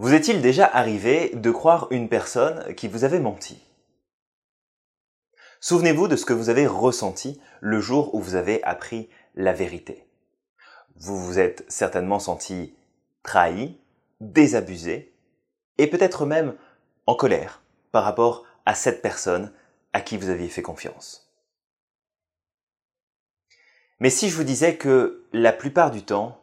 Vous est-il déjà arrivé de croire une personne qui vous avait menti? Souvenez-vous de ce que vous avez ressenti le jour où vous avez appris la vérité. Vous vous êtes certainement senti trahi, désabusé, et peut-être même en colère par rapport à cette personne à qui vous aviez fait confiance. Mais si je vous disais que la plupart du temps,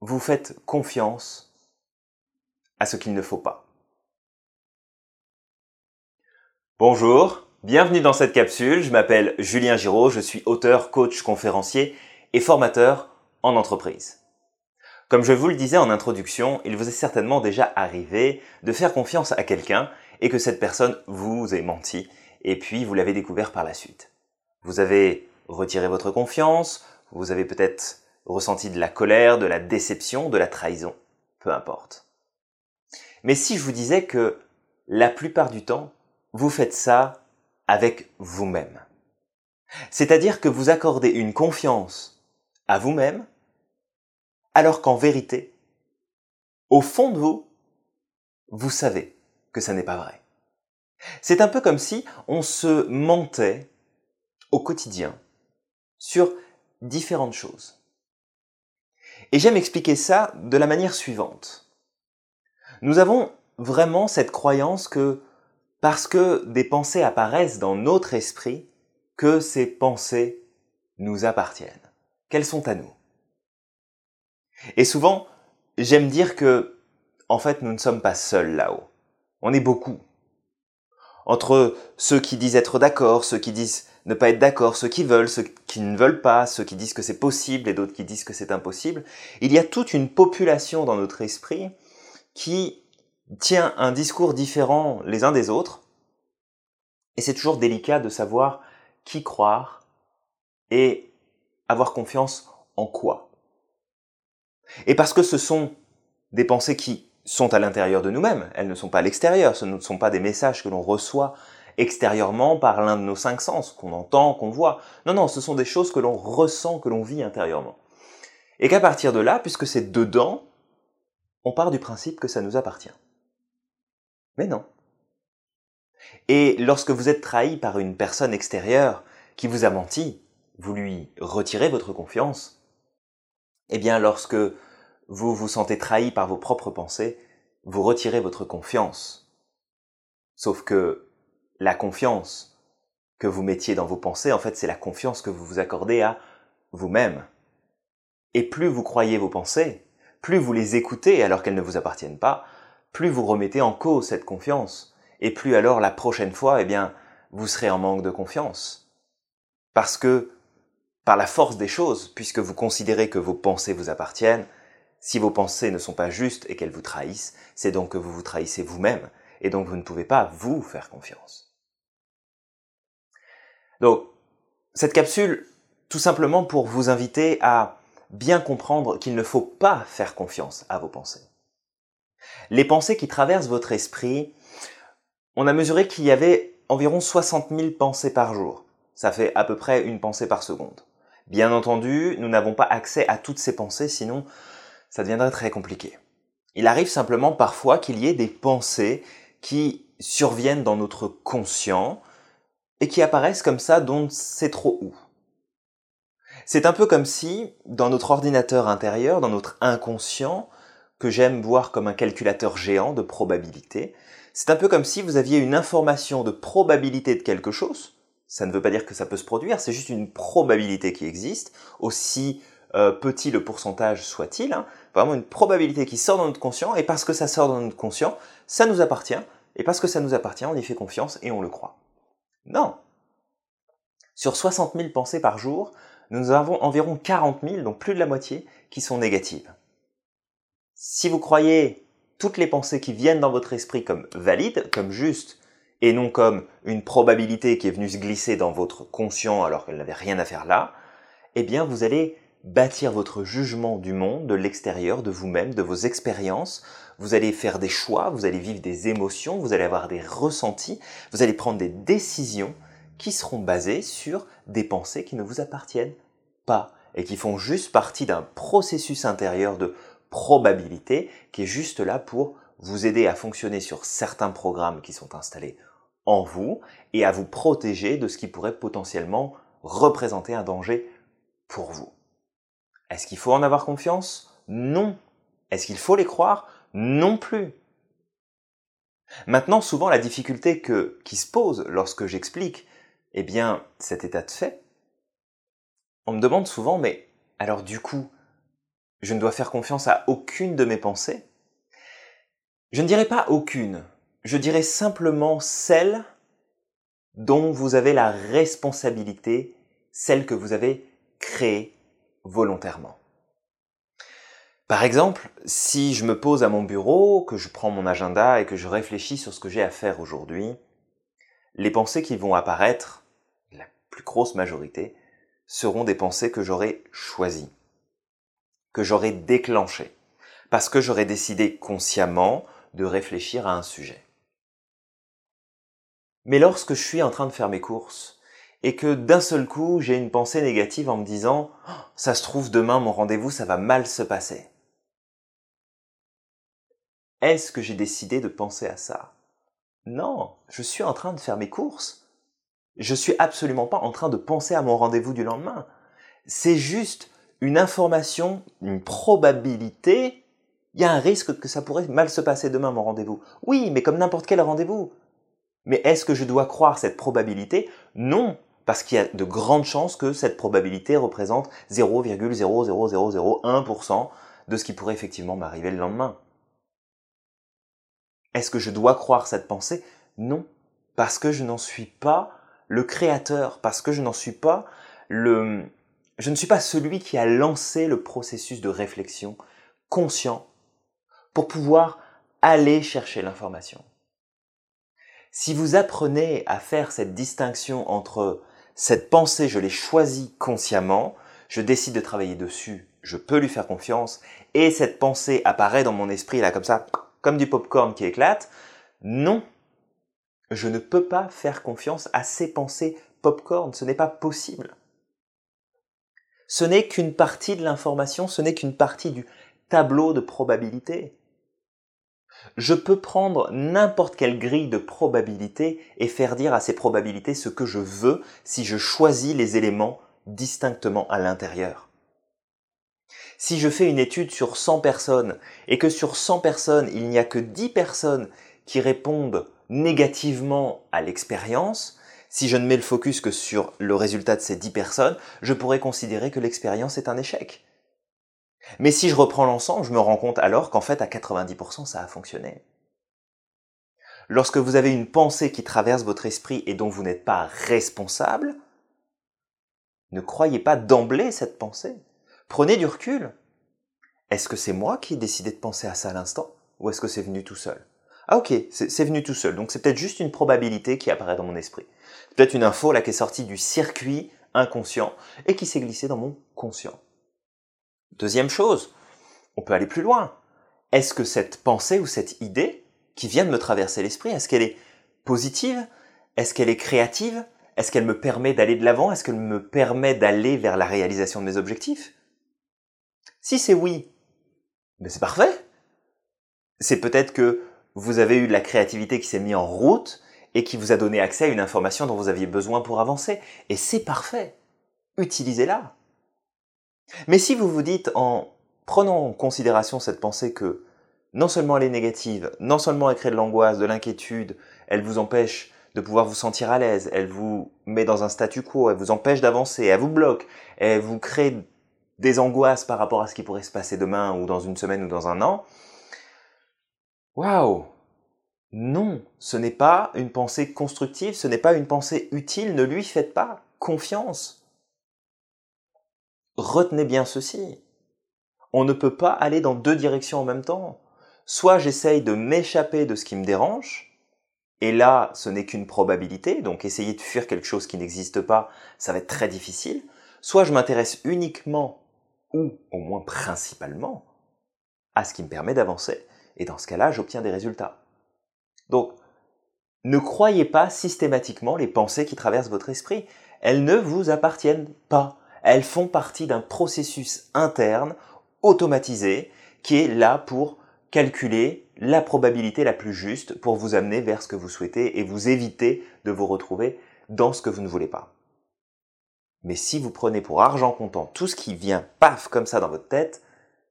vous faites confiance à ce qu'il ne faut pas. Bonjour, bienvenue dans cette capsule. Je m'appelle Julien Giraud, je suis auteur, coach, conférencier et formateur en entreprise. Comme je vous le disais en introduction, il vous est certainement déjà arrivé de faire confiance à quelqu'un et que cette personne vous ait menti et puis vous l'avez découvert par la suite. Vous avez retiré votre confiance, vous avez peut-être ressenti de la colère, de la déception, de la trahison, peu importe. Mais si je vous disais que la plupart du temps, vous faites ça avec vous-même. C'est-à-dire que vous accordez une confiance à vous-même, alors qu'en vérité, au fond de vous, vous savez que ça n'est pas vrai. C'est un peu comme si on se mentait au quotidien sur différentes choses. Et j'aime expliquer ça de la manière suivante. Nous avons vraiment cette croyance que parce que des pensées apparaissent dans notre esprit, que ces pensées nous appartiennent, qu'elles sont à nous. Et souvent, j'aime dire que, en fait, nous ne sommes pas seuls là-haut. On est beaucoup. Entre ceux qui disent être d'accord, ceux qui disent ne pas être d'accord, ceux qui veulent, ceux qui ne veulent pas, ceux qui disent que c'est possible et d'autres qui disent que c'est impossible, il y a toute une population dans notre esprit qui tient un discours différent les uns des autres, et c'est toujours délicat de savoir qui croire et avoir confiance en quoi. Et parce que ce sont des pensées qui sont à l'intérieur de nous-mêmes, elles ne sont pas à l'extérieur, ce ne sont pas des messages que l'on reçoit extérieurement par l'un de nos cinq sens, qu'on entend, qu'on voit. Non, non, ce sont des choses que l'on ressent, que l'on vit intérieurement. Et qu'à partir de là, puisque c'est dedans, on part du principe que ça nous appartient. Mais non. Et lorsque vous êtes trahi par une personne extérieure qui vous a menti, vous lui retirez votre confiance. Eh bien, lorsque vous vous sentez trahi par vos propres pensées, vous retirez votre confiance. Sauf que la confiance que vous mettiez dans vos pensées, en fait, c'est la confiance que vous vous accordez à vous-même. Et plus vous croyez vos pensées, plus vous les écoutez alors qu'elles ne vous appartiennent pas, plus vous remettez en cause cette confiance, et plus alors la prochaine fois, eh bien, vous serez en manque de confiance. Parce que, par la force des choses, puisque vous considérez que vos pensées vous appartiennent, si vos pensées ne sont pas justes et qu'elles vous trahissent, c'est donc que vous vous trahissez vous-même, et donc vous ne pouvez pas vous faire confiance. Donc, cette capsule, tout simplement pour vous inviter à bien comprendre qu'il ne faut pas faire confiance à vos pensées. Les pensées qui traversent votre esprit, on a mesuré qu'il y avait environ 60 000 pensées par jour. Ça fait à peu près une pensée par seconde. Bien entendu, nous n'avons pas accès à toutes ces pensées, sinon ça deviendrait très compliqué. Il arrive simplement parfois qu'il y ait des pensées qui surviennent dans notre conscient et qui apparaissent comme ça dont c'est trop où. C'est un peu comme si, dans notre ordinateur intérieur, dans notre inconscient, que j'aime voir comme un calculateur géant de probabilité, c'est un peu comme si vous aviez une information de probabilité de quelque chose. Ça ne veut pas dire que ça peut se produire, c'est juste une probabilité qui existe, aussi euh, petit le pourcentage soit-il, hein. vraiment une probabilité qui sort dans notre conscient, et parce que ça sort dans notre conscient, ça nous appartient, et parce que ça nous appartient, on y fait confiance et on le croit. Non. Sur 60 000 pensées par jour, nous avons environ 40 000, donc plus de la moitié, qui sont négatives. Si vous croyez toutes les pensées qui viennent dans votre esprit comme valides, comme justes, et non comme une probabilité qui est venue se glisser dans votre conscient alors qu'elle n'avait rien à faire là, eh bien vous allez bâtir votre jugement du monde, de l'extérieur, de vous-même, de vos expériences, vous allez faire des choix, vous allez vivre des émotions, vous allez avoir des ressentis, vous allez prendre des décisions qui seront basées sur des pensées qui ne vous appartiennent pas et qui font juste partie d'un processus intérieur de probabilité qui est juste là pour vous aider à fonctionner sur certains programmes qui sont installés en vous et à vous protéger de ce qui pourrait potentiellement représenter un danger pour vous. Est-ce qu'il faut en avoir confiance? Non. Est-ce qu'il faut les croire? Non plus. Maintenant, souvent, la difficulté que, qui se pose lorsque j'explique, eh bien, cet état de fait, on me demande souvent, mais alors du coup, je ne dois faire confiance à aucune de mes pensées? Je ne dirais pas aucune, je dirais simplement celle dont vous avez la responsabilité, celle que vous avez créée volontairement. Par exemple, si je me pose à mon bureau, que je prends mon agenda et que je réfléchis sur ce que j'ai à faire aujourd'hui, les pensées qui vont apparaître, la plus grosse majorité, seront des pensées que j'aurai choisies, que j'aurai déclenchées, parce que j'aurai décidé consciemment de réfléchir à un sujet. Mais lorsque je suis en train de faire mes courses, et que d'un seul coup j'ai une pensée négative en me disant oh, ça se trouve demain mon rendez-vous ça va mal se passer. Est-ce que j'ai décidé de penser à ça? Non, je suis en train de faire mes courses. Je suis absolument pas en train de penser à mon rendez-vous du lendemain. C'est juste une information, une probabilité. Il y a un risque que ça pourrait mal se passer demain mon rendez-vous. Oui, mais comme n'importe quel rendez-vous. Mais est-ce que je dois croire cette probabilité? Non, parce qu'il y a de grandes chances que cette probabilité représente 0,00001% de ce qui pourrait effectivement m'arriver le lendemain. Est-ce que je dois croire cette pensée? Non, parce que je n'en suis pas le créateur, parce que je n'en suis pas le... Je ne suis pas celui qui a lancé le processus de réflexion conscient pour pouvoir aller chercher l'information. Si vous apprenez à faire cette distinction entre cette pensée, je l'ai choisie consciemment, je décide de travailler dessus, je peux lui faire confiance, et cette pensée apparaît dans mon esprit là comme ça, comme du popcorn qui éclate. Non, je ne peux pas faire confiance à ces pensées popcorn, ce n'est pas possible. Ce n'est qu'une partie de l'information, ce n'est qu'une partie du tableau de probabilité. Je peux prendre n'importe quelle grille de probabilité et faire dire à ces probabilités ce que je veux si je choisis les éléments distinctement à l'intérieur. Si je fais une étude sur 100 personnes et que sur 100 personnes, il n'y a que 10 personnes qui répondent négativement à l'expérience, si je ne mets le focus que sur le résultat de ces 10 personnes, je pourrais considérer que l'expérience est un échec. Mais si je reprends l'ensemble, je me rends compte alors qu'en fait à 90% ça a fonctionné. Lorsque vous avez une pensée qui traverse votre esprit et dont vous n'êtes pas responsable, ne croyez pas d'emblée cette pensée. Prenez du recul. Est-ce que c'est moi qui ai décidé de penser à ça à l'instant ou est-ce que c'est venu tout seul? Ah ok, c'est venu tout seul, donc c'est peut-être juste une probabilité qui apparaît dans mon esprit. Peut-être une info là qui est sortie du circuit inconscient et qui s'est glissée dans mon conscient. Deuxième chose, on peut aller plus loin. Est-ce que cette pensée ou cette idée qui vient de me traverser l'esprit, est-ce qu'elle est positive? Est-ce qu'elle est créative? Est-ce qu'elle me permet d'aller de l'avant? Est-ce qu'elle me permet d'aller vers la réalisation de mes objectifs? Si c'est oui, mais c'est parfait. C'est peut-être que vous avez eu de la créativité qui s'est mise en route et qui vous a donné accès à une information dont vous aviez besoin pour avancer. Et c'est parfait. Utilisez-la. Mais si vous vous dites en prenant en considération cette pensée que non seulement elle est négative, non seulement elle crée de l'angoisse, de l'inquiétude, elle vous empêche de pouvoir vous sentir à l'aise, elle vous met dans un statu quo, elle vous empêche d'avancer, elle vous bloque, elle vous crée des angoisses par rapport à ce qui pourrait se passer demain ou dans une semaine ou dans un an, waouh Non, ce n'est pas une pensée constructive, ce n'est pas une pensée utile, ne lui faites pas confiance. Retenez bien ceci. On ne peut pas aller dans deux directions en même temps. Soit j'essaye de m'échapper de ce qui me dérange, et là, ce n'est qu'une probabilité, donc essayer de fuir quelque chose qui n'existe pas, ça va être très difficile. Soit je m'intéresse uniquement ou au moins principalement, à ce qui me permet d'avancer. Et dans ce cas-là, j'obtiens des résultats. Donc, ne croyez pas systématiquement les pensées qui traversent votre esprit. Elles ne vous appartiennent pas. Elles font partie d'un processus interne, automatisé, qui est là pour calculer la probabilité la plus juste pour vous amener vers ce que vous souhaitez et vous éviter de vous retrouver dans ce que vous ne voulez pas. Mais si vous prenez pour argent comptant tout ce qui vient paf comme ça dans votre tête,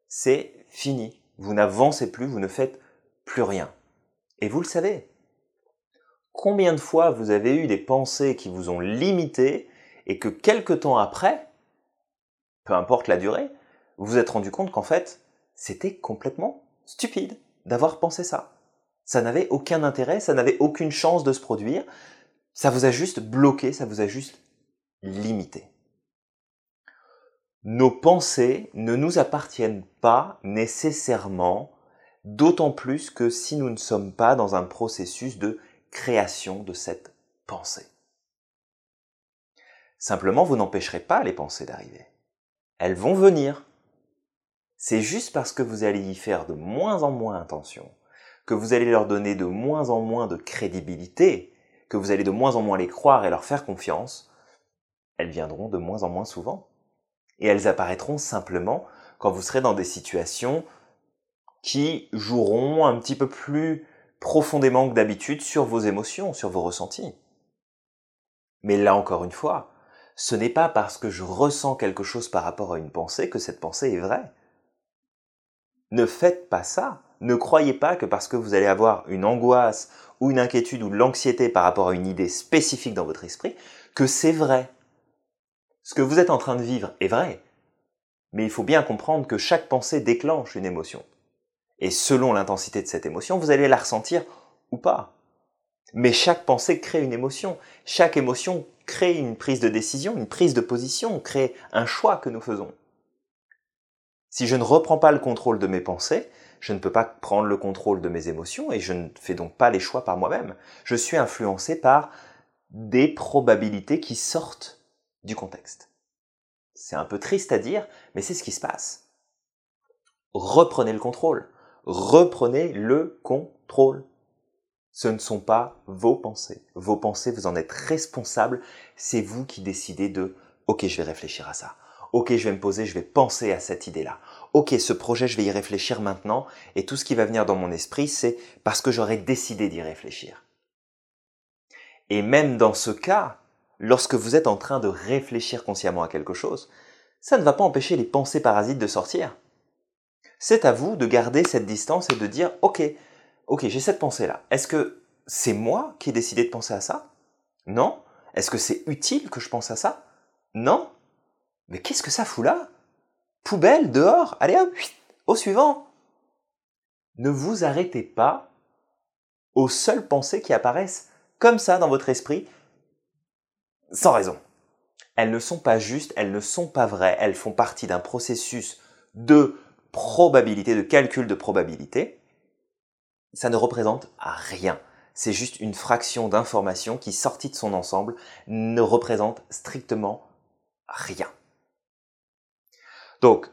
c'est fini. Vous n'avancez plus, vous ne faites plus rien. Et vous le savez. Combien de fois vous avez eu des pensées qui vous ont limité et que quelque temps après, peu importe la durée, vous vous êtes rendu compte qu'en fait, c'était complètement stupide d'avoir pensé ça. Ça n'avait aucun intérêt, ça n'avait aucune chance de se produire, ça vous a juste bloqué, ça vous a juste limité. Nos pensées ne nous appartiennent pas nécessairement, d'autant plus que si nous ne sommes pas dans un processus de création de cette pensée. Simplement, vous n'empêcherez pas les pensées d'arriver. Elles vont venir. C'est juste parce que vous allez y faire de moins en moins attention, que vous allez leur donner de moins en moins de crédibilité, que vous allez de moins en moins les croire et leur faire confiance, elles viendront de moins en moins souvent. Et elles apparaîtront simplement quand vous serez dans des situations qui joueront un petit peu plus profondément que d'habitude sur vos émotions, sur vos ressentis. Mais là encore une fois, ce n'est pas parce que je ressens quelque chose par rapport à une pensée que cette pensée est vraie. Ne faites pas ça. Ne croyez pas que parce que vous allez avoir une angoisse ou une inquiétude ou de l'anxiété par rapport à une idée spécifique dans votre esprit, que c'est vrai. Ce que vous êtes en train de vivre est vrai. Mais il faut bien comprendre que chaque pensée déclenche une émotion. Et selon l'intensité de cette émotion, vous allez la ressentir ou pas. Mais chaque pensée crée une émotion. Chaque émotion crée une prise de décision, une prise de position, crée un choix que nous faisons. Si je ne reprends pas le contrôle de mes pensées, je ne peux pas prendre le contrôle de mes émotions et je ne fais donc pas les choix par moi-même. Je suis influencé par des probabilités qui sortent du contexte. C'est un peu triste à dire, mais c'est ce qui se passe. Reprenez le contrôle. Reprenez le contrôle. Ce ne sont pas vos pensées. Vos pensées, vous en êtes responsable. C'est vous qui décidez de OK, je vais réfléchir à ça. OK, je vais me poser, je vais penser à cette idée-là. OK, ce projet, je vais y réfléchir maintenant. Et tout ce qui va venir dans mon esprit, c'est parce que j'aurais décidé d'y réfléchir. Et même dans ce cas, lorsque vous êtes en train de réfléchir consciemment à quelque chose, ça ne va pas empêcher les pensées parasites de sortir c'est à vous de garder cette distance et de dire, ok, ok, j'ai cette pensée-là. Est-ce que c'est moi qui ai décidé de penser à ça? Non. Est-ce que c'est utile que je pense à ça? Non. Mais qu'est-ce que ça fout là? Poubelle, dehors, allez hop, au suivant. Ne vous arrêtez pas aux seules pensées qui apparaissent comme ça dans votre esprit, sans raison. Elles ne sont pas justes, elles ne sont pas vraies, elles font partie d'un processus de probabilité, de calcul de probabilité, ça ne représente rien. C'est juste une fraction d'information qui, sortie de son ensemble, ne représente strictement rien. Donc,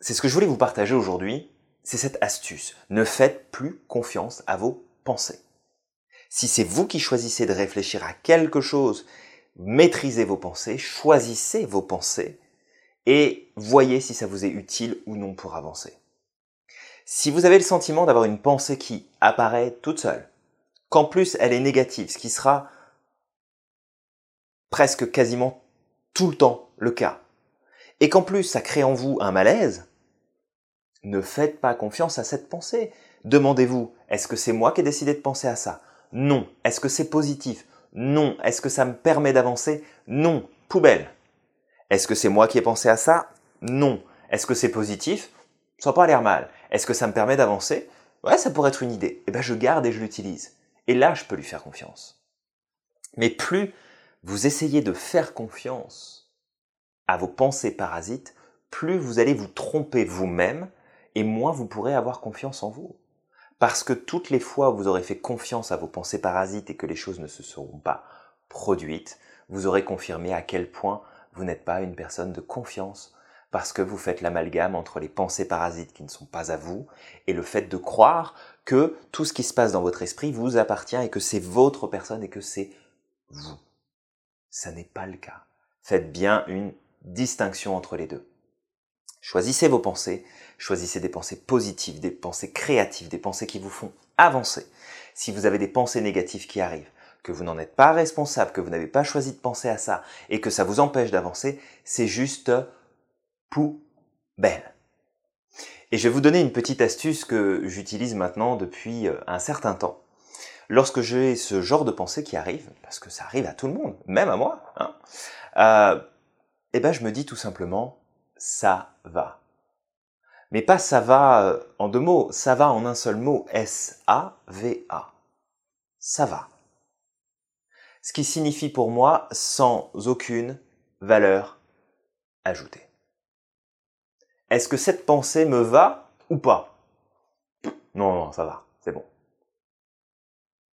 c'est ce que je voulais vous partager aujourd'hui, c'est cette astuce. Ne faites plus confiance à vos pensées. Si c'est vous qui choisissez de réfléchir à quelque chose, maîtrisez vos pensées, choisissez vos pensées, et voyez si ça vous est utile ou non pour avancer. Si vous avez le sentiment d'avoir une pensée qui apparaît toute seule, qu'en plus elle est négative, ce qui sera presque quasiment tout le temps le cas, et qu'en plus ça crée en vous un malaise, ne faites pas confiance à cette pensée. Demandez-vous, est-ce que c'est moi qui ai décidé de penser à ça? Non. Est-ce que c'est positif? Non. Est-ce que ça me permet d'avancer? Non. Poubelle. Est-ce que c'est moi qui ai pensé à ça? Non. Est-ce que c'est positif? Ça n'a pas l'air mal. Est-ce que ça me permet d'avancer? Ouais, ça pourrait être une idée. Eh bien, je garde et je l'utilise. Et là, je peux lui faire confiance. Mais plus vous essayez de faire confiance à vos pensées parasites, plus vous allez vous tromper vous-même et moins vous pourrez avoir confiance en vous. Parce que toutes les fois où vous aurez fait confiance à vos pensées parasites et que les choses ne se seront pas produites, vous aurez confirmé à quel point vous n'êtes pas une personne de confiance parce que vous faites l'amalgame entre les pensées parasites qui ne sont pas à vous et le fait de croire que tout ce qui se passe dans votre esprit vous appartient et que c'est votre personne et que c'est vous. Ça n'est pas le cas. Faites bien une distinction entre les deux. Choisissez vos pensées, choisissez des pensées positives, des pensées créatives, des pensées qui vous font avancer. Si vous avez des pensées négatives qui arrivent, que vous n'en êtes pas responsable, que vous n'avez pas choisi de penser à ça et que ça vous empêche d'avancer, c'est juste poubelle. Et je vais vous donner une petite astuce que j'utilise maintenant depuis euh, un certain temps. Lorsque j'ai ce genre de pensée qui arrive, parce que ça arrive à tout le monde, même à moi, hein, euh, eh ben je me dis tout simplement ça va. Mais pas ça va euh, en deux mots, ça va en un seul mot, S-A-V-A. Ça va. Ce qui signifie pour moi sans aucune valeur ajoutée. Est-ce que cette pensée me va ou pas? Non, non, ça va, c'est bon.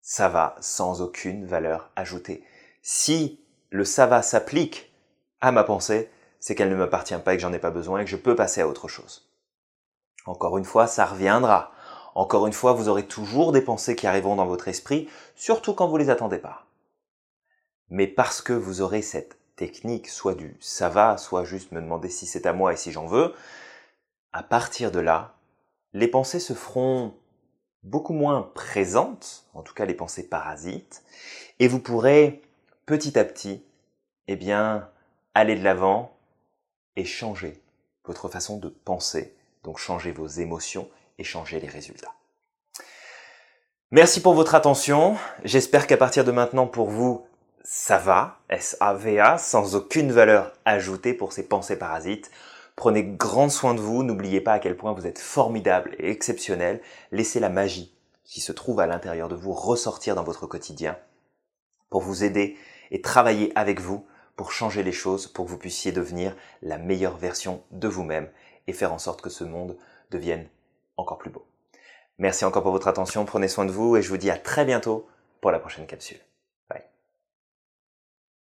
Ça va sans aucune valeur ajoutée. Si le ça va s'applique à ma pensée, c'est qu'elle ne m'appartient pas et que j'en ai pas besoin et que je peux passer à autre chose. Encore une fois, ça reviendra. Encore une fois, vous aurez toujours des pensées qui arriveront dans votre esprit, surtout quand vous les attendez pas. Mais parce que vous aurez cette technique, soit du ça va, soit juste me demander si c'est à moi et si j'en veux, à partir de là, les pensées se feront beaucoup moins présentes, en tout cas les pensées parasites, et vous pourrez petit à petit, eh bien, aller de l'avant et changer votre façon de penser, donc changer vos émotions et changer les résultats. Merci pour votre attention. J'espère qu'à partir de maintenant, pour vous, ça va, S-A-V-A, sans aucune valeur ajoutée pour ces pensées parasites. Prenez grand soin de vous, n'oubliez pas à quel point vous êtes formidable et exceptionnel. Laissez la magie qui se trouve à l'intérieur de vous ressortir dans votre quotidien pour vous aider et travailler avec vous pour changer les choses, pour que vous puissiez devenir la meilleure version de vous-même et faire en sorte que ce monde devienne encore plus beau. Merci encore pour votre attention, prenez soin de vous et je vous dis à très bientôt pour la prochaine capsule.